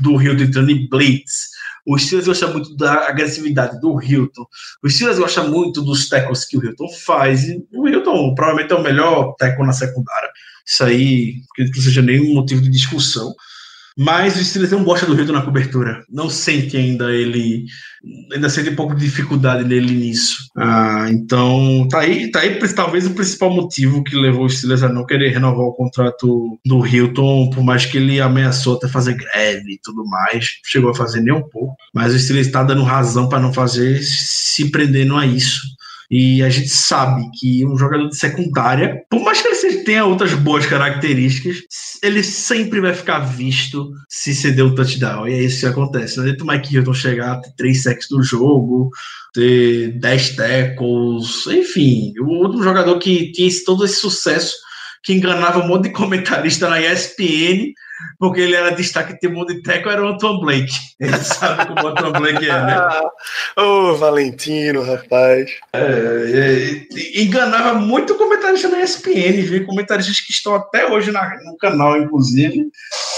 Speaker 2: do Hilton entrando em blitz o Steelers gosta muito da agressividade do Hilton. O Steelers gosta muito dos tackles que o Hilton faz. E o Hilton provavelmente é o melhor tackle na secundária. Isso aí, acredito que não seja nenhum motivo de discussão. Mas o Steelers não gosta do Hilton na cobertura. Não sente ainda ele. Ainda sente um pouco de dificuldade nele nisso. Ah, então, tá aí, tá aí talvez o principal motivo que levou o Steelers a não querer renovar o contrato do Hilton, por mais que ele ameaçou até fazer greve e tudo mais. Chegou a fazer nem um pouco. Mas o Steelers está dando razão para não fazer, se prendendo a isso. E a gente sabe que um jogador de secundária, por mais que ele tenha outras boas características, ele sempre vai ficar visto se ceder um touchdown. E é isso que acontece. Não adianta o Mike Hilton chegar a ter três sacks do jogo, ter 10 tackles, enfim, outro jogador que tinha todo esse sucesso, que enganava um monte de comentarista na ESPN, porque ele era destaque de mundo de teco, era o Anton Blake. Ele sabe como o Anton Blake é, né?
Speaker 1: Ô, oh, Valentino, rapaz.
Speaker 2: É, é, enganava muito comentarista na ESPN, viu? Comentaristas que estão até hoje na, no canal, inclusive.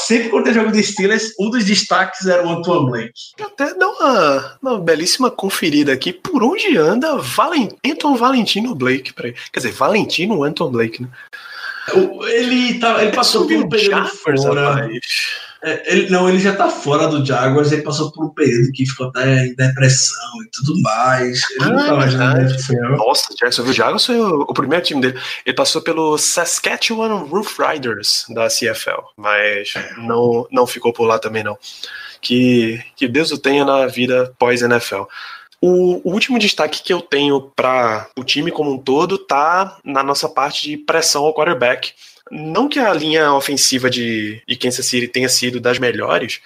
Speaker 2: Sempre quando tem jogo de Steelers, um dos destaques era o Anton Blake.
Speaker 1: Até dá uma, uma belíssima conferida aqui. Por onde anda Valent... Anton Valentino Blake? Quer dizer, Valentino Anton Blake, né?
Speaker 2: Ele, tá, ele passou por um período fora. É, ele, não, ele já tá fora do Jaguars, ele passou por um período que ficou até em depressão e tudo mais. Ele ah, não tá mais
Speaker 1: na NFL. Nossa, Jacksonville Jaguars foi o, o, primeiro time dele. Ele passou pelo Saskatchewan Roof Riders da CFL, mas não, não ficou por lá também não. Que, que Deus o tenha na vida pós-NFL. O, último destaque que eu tenho para o time como um todo tá na nossa parte de pressão ao quarterback. Não que a linha ofensiva de, de Kansas City tenha sido das melhores,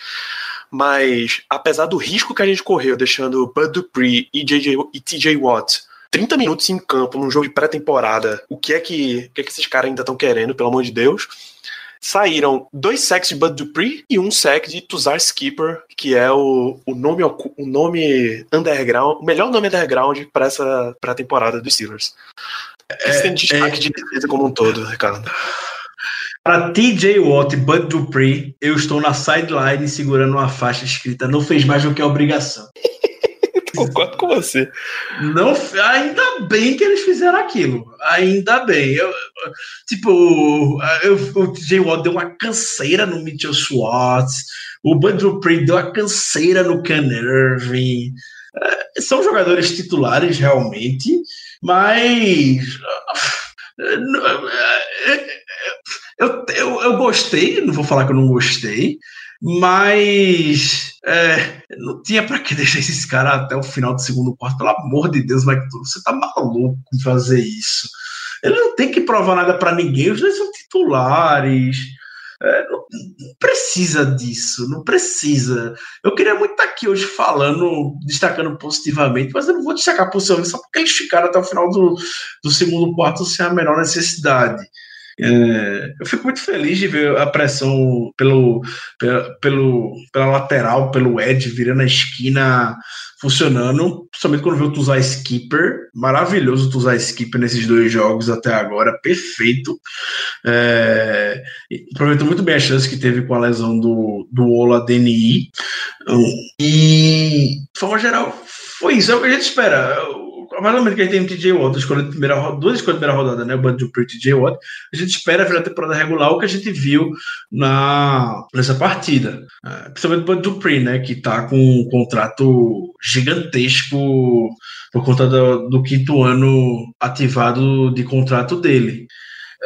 Speaker 1: Mas, apesar do risco que a gente correu, deixando Bud Dupree e, JJ, e TJ Watt 30 minutos em campo num jogo de pré-temporada, o que é que, o que, é que esses caras ainda estão querendo, pelo amor de Deus? Saíram dois sacks de Bud Dupree e um sack de Tuzar Skipper, que é o, o nome o nome underground, o melhor nome underground para essa pra temporada dos Steelers. É, tem destaque é, de defesa como um todo, Ricardo.
Speaker 2: Para TJ Watt e Bud Dupree, eu estou na sideline segurando uma faixa escrita não fez mais do que a obrigação.
Speaker 1: Concordo com você.
Speaker 2: Não, ainda bem que eles fizeram aquilo. Ainda bem. Eu, tipo, eu, o TJ Watt deu uma canseira no Mitchell Schwartz. O Bud Dupree deu uma canseira no Ken Irving. É, são jogadores titulares, realmente, mas. Eu, eu, eu gostei, não vou falar que eu não gostei, mas é, não tinha para que deixar esses caras até o final do segundo quarto. Pelo amor de Deus, Mike, você tá maluco em fazer isso. Ele não tem que provar nada para ninguém, os dois são titulares. É, não, não, precisa disso, não precisa. Eu queria muito estar aqui hoje falando, destacando positivamente, mas eu não vou destacar positivamente só porque eles ficaram até o final do, do segundo quarto sem a menor necessidade. É, eu fico muito feliz de ver a pressão pelo, pela, pelo, pela lateral, pelo Ed virando a esquina funcionando, principalmente quando vê o Tuzar Skipper, maravilhoso o Skipper nesses dois jogos até agora, perfeito. É, aproveitou muito bem a chance que teve com a lesão do, do Ola DNI. E, de forma geral, foi isso, é o que a gente espera do momento que a gente tem um TJ Watt, de primeira, duas escolhas de primeira rodada, né? O Bud Dupree e TJ Watt, a gente espera ver a temporada regular o que a gente viu na, nessa partida. É, principalmente o Bud Dupree, né? Que tá com um contrato gigantesco por conta do, do quinto ano ativado de contrato dele.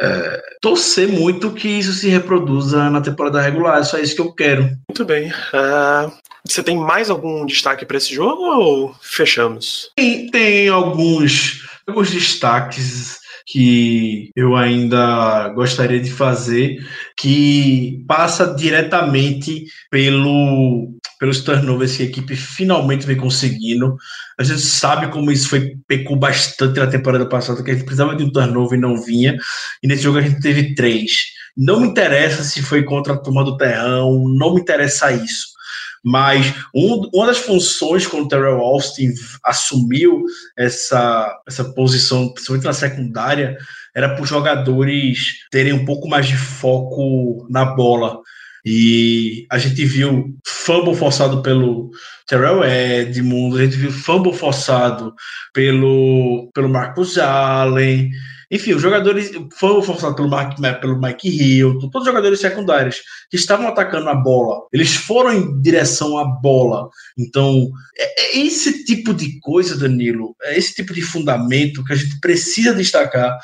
Speaker 2: É, torcer muito que isso se reproduza na temporada regular, é só isso que eu quero.
Speaker 1: Muito bem. Uh, você tem mais algum destaque para esse jogo ou fechamos?
Speaker 2: Tem, tem alguns, alguns destaques que eu ainda gostaria de fazer, que passa diretamente pelo, pelos turnovers que a equipe finalmente vem conseguindo. A gente sabe como isso foi pecou bastante na temporada passada, que a gente precisava de um turnover e não vinha, e nesse jogo a gente teve três. Não me interessa se foi contra a turma do terrão, não me interessa isso. Mas um, uma das funções quando o Terrell Austin assumiu essa, essa posição, principalmente na secundária, era para os jogadores terem um pouco mais de foco na bola. E a gente viu fumble forçado pelo Terrell Edmonds, a gente viu fumble forçado pelo, pelo Marcus Allen, enfim, os jogadores foram forçados pelo, Mark, pelo Mike Hilton, todos os jogadores secundários que estavam atacando a bola, eles foram em direção à bola. Então, é, é esse tipo de coisa, Danilo, é esse tipo de fundamento que a gente precisa destacar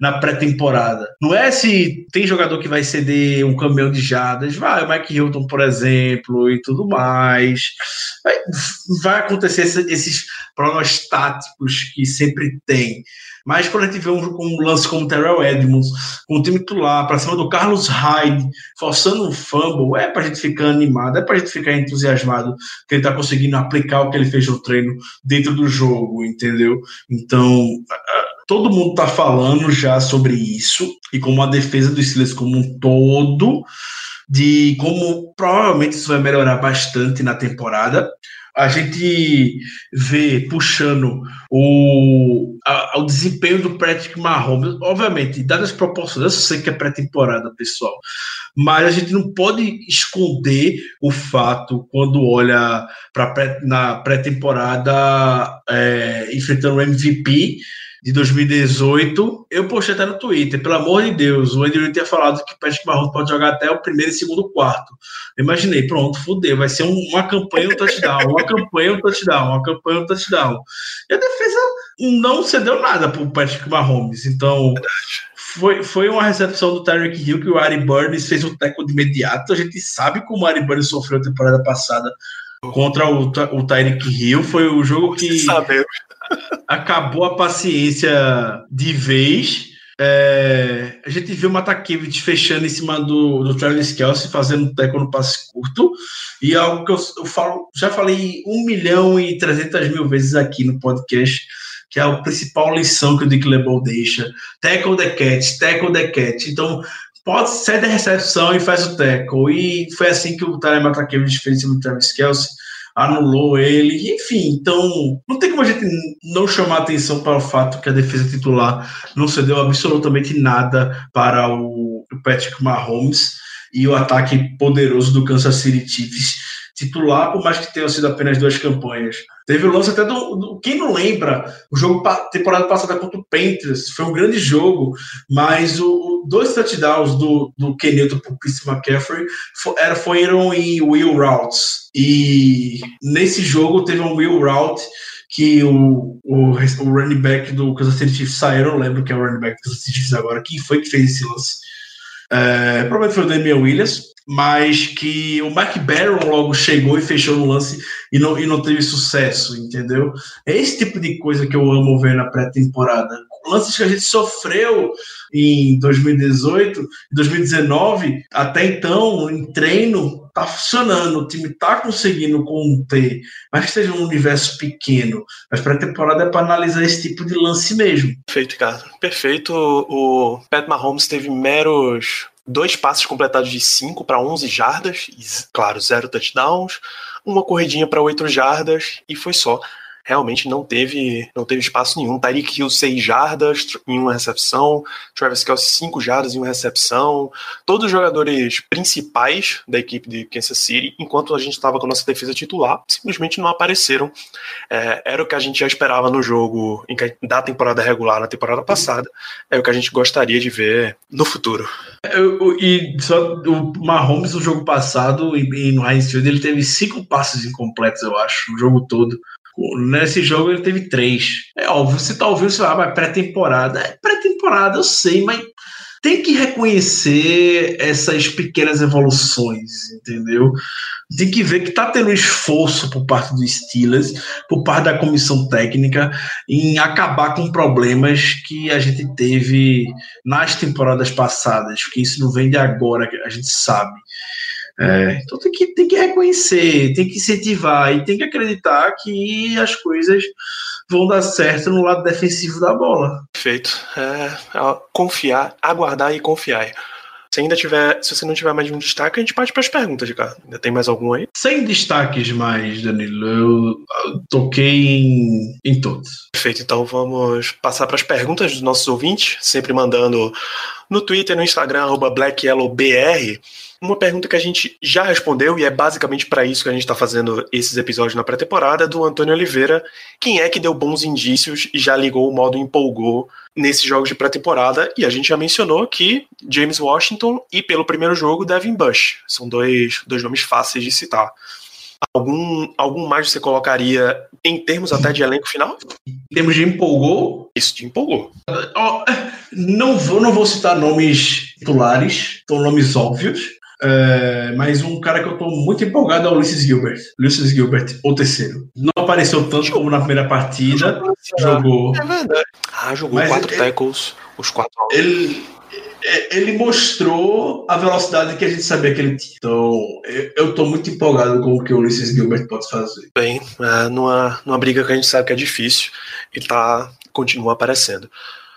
Speaker 2: na pré-temporada. Não é se tem jogador que vai ceder um caminhão de jadas, vai, o Mike Hilton, por exemplo, e tudo mais. Vai, vai acontecer esses problemas táticos que sempre tem. Mas quando a gente vê um, um lance como o Terrell Edmonds, com o time titular, para cima do Carlos Hyde, forçando um fumble, é para a gente ficar animado, é para a gente ficar entusiasmado que ele está conseguindo aplicar o que ele fez no treino dentro do jogo, entendeu? Então, todo mundo está falando já sobre isso e como a defesa do Steelers como um todo de como provavelmente isso vai melhorar bastante na temporada a gente vê puxando o, a, o desempenho do Patrick Mahomes, obviamente, dadas as proporções, eu sei que é pré-temporada, pessoal, mas a gente não pode esconder o fato quando olha pré, na pré-temporada é, enfrentando o MVP de 2018, eu postei até no Twitter, pelo amor de Deus, o Andrew tinha falado que o Patrick Mahomes pode jogar até o primeiro e segundo quarto. Eu imaginei, pronto, fudeu, vai ser um, uma campanha um touchdown, uma campanha um touchdown, uma campanha um touchdown. E a defesa não cedeu nada para o Patrick Mahomes, então foi, foi uma recepção do Tyreek Hill que o Ari Burns fez o teco de imediato. A gente sabe como o Ari Burns sofreu a temporada passada contra o, o Tyreek Hill. Foi o jogo que. Sabemos acabou a paciência de vez. É, a gente viu o Matakevich fechando em cima do, do Travis Kelsey, fazendo teco no passe curto. E é algo que eu, eu falo, já falei um milhão e trezentas mil vezes aqui no podcast, que é a principal lição que o Dick LeBeau deixa. Tackle the cat, tackle the cat. Então, pode ser da recepção e faz o tackle. E foi assim que o Matakevich fez em cima do Travis Kelsey anulou ele, enfim, então não tem como a gente não chamar atenção para o fato que a defesa titular não cedeu absolutamente nada para o Patrick Mahomes e o ataque poderoso do Kansas City Chiefs titular, por mais que tenham sido apenas duas campanhas. Teve o lance até do, do quem não lembra, o jogo temporada passada contra o Panthers, foi um grande jogo, mas o, dois touchdowns do, do Kenilton para o Chris McCaffrey for, foram em Will Routes. E nesse jogo teve um Will Route que o, o, o running back do Kansas City Chiefs saiu, eu não lembro quem é o running back do Kansas City Chiefs agora, quem foi que fez esse lance. É, provavelmente foi o Damian Williams, mas que o Mark Barron logo chegou e fechou no lance e não, e não teve sucesso, entendeu? É esse tipo de coisa que eu amo ver na pré-temporada. Lances que a gente sofreu em 2018, 2019, até então, em treino, tá funcionando, o time tá conseguindo conter, mas que seja um universo pequeno. Mas pré-temporada é para analisar esse tipo de lance mesmo.
Speaker 1: Perfeito, cara. Perfeito. O Pat Mahomes teve meros dois passes completados de 5 para 11 jardas, e, claro, zero touchdowns, uma corridinha para 8 jardas e foi só realmente não teve, não teve espaço nenhum. Tyreek Hill, 6 jardas em uma recepção, Travis Kelce, 5 jardas em uma recepção. Todos os jogadores principais da equipe de Kansas City, enquanto a gente estava com a nossa defesa titular, simplesmente não apareceram. É, era o que a gente já esperava no jogo da temporada regular, na temporada passada. É o que a gente gostaria de ver no futuro.
Speaker 2: Eu, e só o Mahomes, no jogo passado, e, no Heinz Field, ele teve cinco passes incompletos, eu acho, no jogo todo. Nesse jogo ele teve três. É óbvio, você tá ouvindo, você fala, ah, pré-temporada. É pré-temporada, eu sei, mas tem que reconhecer essas pequenas evoluções, entendeu? Tem que ver que tá tendo esforço por parte dos Steelers, por parte da comissão técnica, em acabar com problemas que a gente teve nas temporadas passadas, porque isso não vem de agora, a gente sabe. É, então tem que, tem que reconhecer, tem que incentivar e tem que acreditar que as coisas vão dar certo no lado defensivo da bola.
Speaker 1: Perfeito. É, é confiar, aguardar e confiar. Se ainda tiver, se você não tiver mais um destaque, a gente parte para as perguntas, Ricardo. Ainda tem mais algum aí?
Speaker 2: Sem destaques mais, Danilo. Eu, eu toquei em, em todos.
Speaker 1: Perfeito. Então vamos passar para as perguntas dos nossos ouvintes, sempre mandando no Twitter, no Instagram, BlackYellowBR. Uma pergunta que a gente já respondeu, e é basicamente para isso que a gente está fazendo esses episódios na pré-temporada, do Antônio Oliveira. Quem é que deu bons indícios e já ligou o modo empolgou nesses jogos de pré-temporada? E a gente já mencionou que James Washington e, pelo primeiro jogo, Devin Bush. São dois, dois nomes fáceis de citar. Algum, algum mais você colocaria em termos até de elenco final?
Speaker 2: Em termos de empolgou?
Speaker 1: Isso te empolgou.
Speaker 2: Não vou, não vou citar nomes titulares, são nomes óbvios, é, mas um cara que eu tô muito empolgado é o Ulysses Gilbert. Ulysses Gilbert, o terceiro. Não apareceu tanto como na primeira partida. Jogou.
Speaker 1: É verdade. Ah, jogou mas quatro ele, tackles, os quatro.
Speaker 2: Ele, é, ele mostrou a velocidade que a gente sabia que ele tinha. Então, eu tô muito empolgado com o que o Ulysses Gilbert pode fazer.
Speaker 1: Bem, é, numa, numa briga que a gente sabe que é difícil, ele tá, continua aparecendo.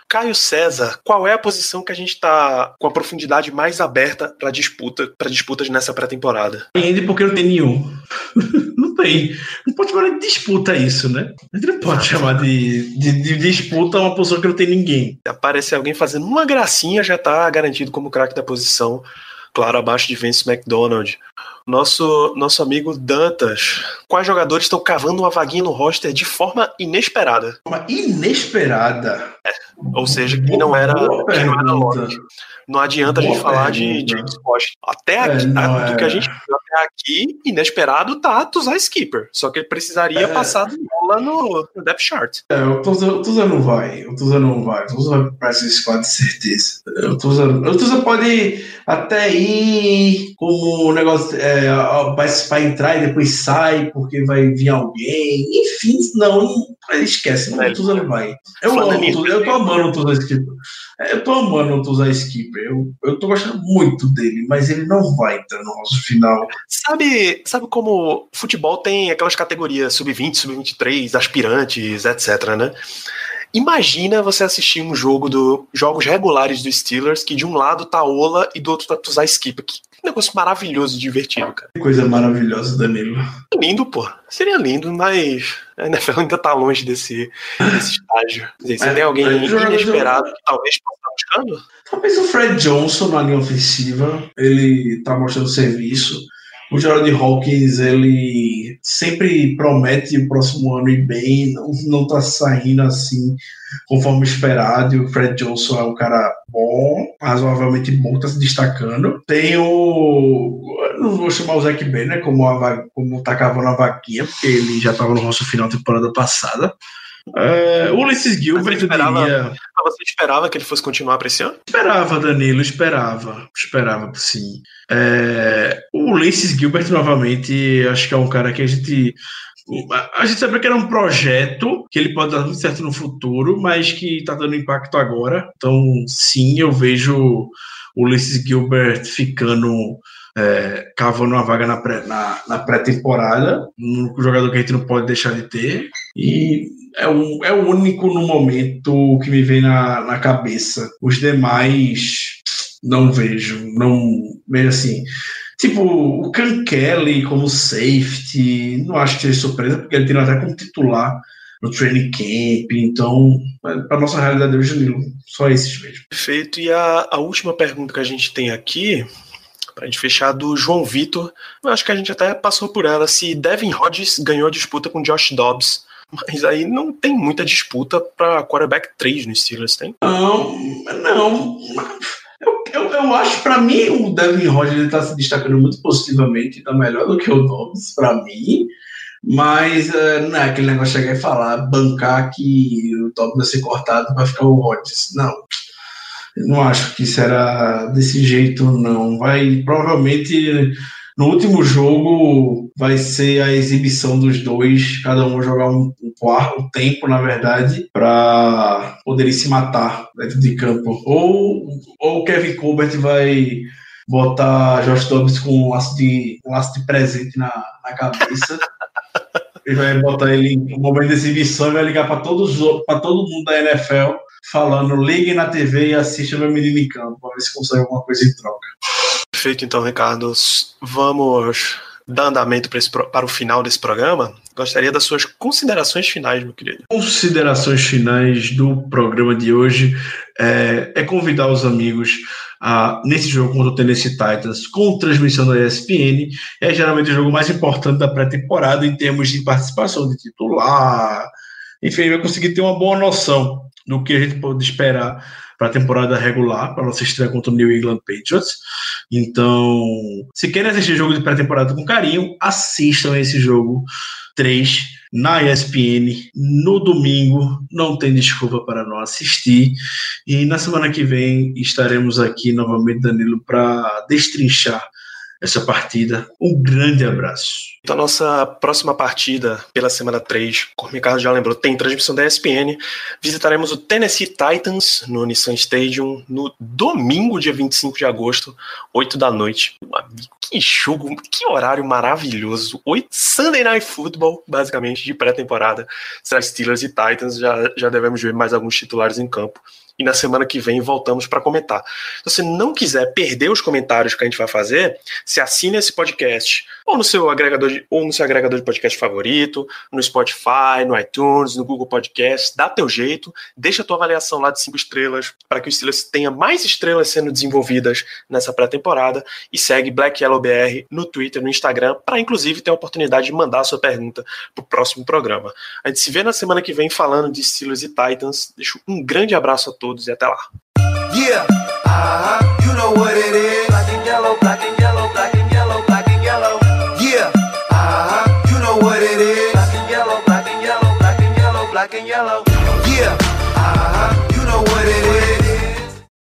Speaker 1: Caio César, qual é a posição que a gente está com a profundidade mais aberta para disputa, para disputas nessa pré-temporada?
Speaker 2: Ainda porque não tem nenhum. não tem. Não pode chamar de disputa isso, né? A gente não pode chamar de, de, de disputa uma posição que não tem ninguém.
Speaker 1: Aparecer alguém fazendo uma gracinha já está garantido como craque da posição, claro, abaixo de Vince McDonald. Nosso, nosso amigo Dantas. Quais jogadores estão cavando uma vaguinha no roster de forma inesperada?
Speaker 2: Uma inesperada?
Speaker 1: É, ou seja, que não era, que não era lógico. Não adianta a gente falar de James Washington. Até aqui, é, do que a gente até aqui, inesperado tá Tuzai Skipper. Só que ele precisaria é. passar do bola no, no depth chart.
Speaker 2: É, o Tuza não vai. O Tuza não vai. O Tuza vai para esse squad de certeza. O Tuza, o pode até ir como o negócio é, vai, vai entrar e depois sai porque vai vir alguém. Enfim, não, esquece. Não, o Tuza não vai. Eu amo o. Eu tô amando o Tuzar Skipper. É, eu tô amando o Tuzar Skipper. Eu, eu tô gostando muito dele, mas ele não vai entrar no nosso final.
Speaker 1: Sabe, sabe como futebol tem aquelas categorias sub-20, sub-23, aspirantes, etc, né? Imagina você assistir um jogo do jogos regulares do Steelers que de um lado tá Ola e do outro tá Tuzar Skipper. Que negócio maravilhoso e divertido, cara.
Speaker 2: Que coisa maravilhosa, Danilo.
Speaker 1: Lindo, pô. Seria lindo, mas a NFL ainda tá longe desse, desse estágio. Dizer, se
Speaker 2: É,
Speaker 1: tem alguém inesperado que talvez possa estar buscando,
Speaker 2: Talvez o Fred Johnson na linha ofensiva, ele tá mostrando serviço. O Gerald Hawkins, ele sempre promete o próximo ano ir bem, não, não tá saindo assim conforme esperado. O Fred Johnson é um cara bom, razoavelmente bom, tá se destacando. Tem o. Não vou chamar o Zac Banner como, a, como tá cavando a vaquinha, porque ele já tava no nosso final da temporada passada. É, o Ulysses Gilbert, eu
Speaker 1: esperava-
Speaker 2: diria.
Speaker 1: você esperava que ele fosse continuar pra esse ano?
Speaker 2: Esperava, Danilo, esperava. Esperava, sim. É, o Ulisses Gilbert, novamente, acho que é um cara que a gente. A a gente sabia que era um projeto que ele pode dar muito certo no futuro, mas que está dando impacto agora. Então, sim, eu vejo o Ulisses Gilbert ficando. É, cavando uma vaga na pré- na- na pré-temporada, um jogador que a gente não pode deixar de ter. E é o, é o único no momento que me vem na, na cabeça. Os demais não vejo, não vejo assim. Tipo, o Can Kelly como safety, não acho que seja surpresa, porque ele tem até como titular no training camp, então, para nossa realidade hoje, Nilo, só esses mesmo.
Speaker 1: Perfeito. E a, a última pergunta que a gente tem aqui, pra gente fechar, do João Vitor, eu acho que a gente até passou por ela, se Devin Hodges ganhou a disputa com Josh Dobbs. Mas aí não tem muita disputa para quarterback 3 no Steelers, tem?
Speaker 2: Não, não. Eu, eu, eu acho, para mim, o Devin Rodgers está se destacando muito positivamente, está melhor do que o Dobbs, para mim. Mas eh, não é aquele negócio chegar e falar, bancar que o Dobbs vai ser cortado vai ficar o Rodgers. Não. Eu não acho que era desse jeito, não. Vai provavelmente no último jogo vai ser a exibição dos dois, cada um jogar um, quarto, um tempo, na verdade, para poderem se matar dentro de campo. Ou, ou o Kevin Colbert vai botar Josh Dobbs com um laço de, um laço de presente na, na cabeça. Ele vai botar ele em um momento de exibição e vai ligar para todos para todo mundo da NFL falando: liguem na TV e assistam meu menino em campo para ver se consegue alguma coisa em troca.
Speaker 1: Perfeito, então, Ricardo. Vamos dar andamento para, esse, para o final desse programa. Gostaria das suas considerações finais, meu querido.
Speaker 2: Considerações finais do programa de hoje é, é convidar os amigos a, nesse jogo contra o Tennessee Titans, com transmissão da ESPN, é geralmente o jogo mais importante da pré-temporada em termos de participação de titular. Enfim, vai conseguir ter uma boa noção do que a gente pode esperar para a temporada regular, para nossa estreia contra o New England Patriots. Então, se querem assistir jogo de pré-temporada com carinho, assistam esse jogo 3 na ESPN no domingo. Não tem desculpa para não assistir. E na semana que vem estaremos aqui novamente, Danilo, para destrinchar essa partida. Um grande abraço.
Speaker 1: Então, nossa próxima partida pela semana 3, como o Ricardo já lembrou, tem transmissão da ESPN. Visitaremos o Tennessee Titans no Nissan Stadium no domingo, dia 25 de agosto, 8 da noite. Que jogo, que horário maravilhoso. 8, Sunday Night Football, basicamente, de pré-temporada. Será Steelers e Titans, já, já devemos ver mais alguns titulares em campo. E na semana que vem voltamos para comentar. Se você não quiser perder os comentários que a gente vai fazer, se assine esse podcast ou no seu agregador de, ou no seu agregador de podcast favorito, no Spotify, no iTunes, no Google Podcast, dá teu jeito, deixa a tua avaliação lá de cinco estrelas para que o Steelers tenha mais estrelas sendo desenvolvidas nessa pré-temporada e segue Black Yellow BR no Twitter, no Instagram, para inclusive ter a oportunidade de mandar a sua pergunta para o próximo programa. A gente se vê na semana que vem falando de Steelers e Titans. Deixo um grande abraço a todos e até lá.
Speaker 3: Yeah, uh-huh, you know what it is. Black and yellow, black and yellow, black and yellow, black and yellow. Yellow, yellow, yellow.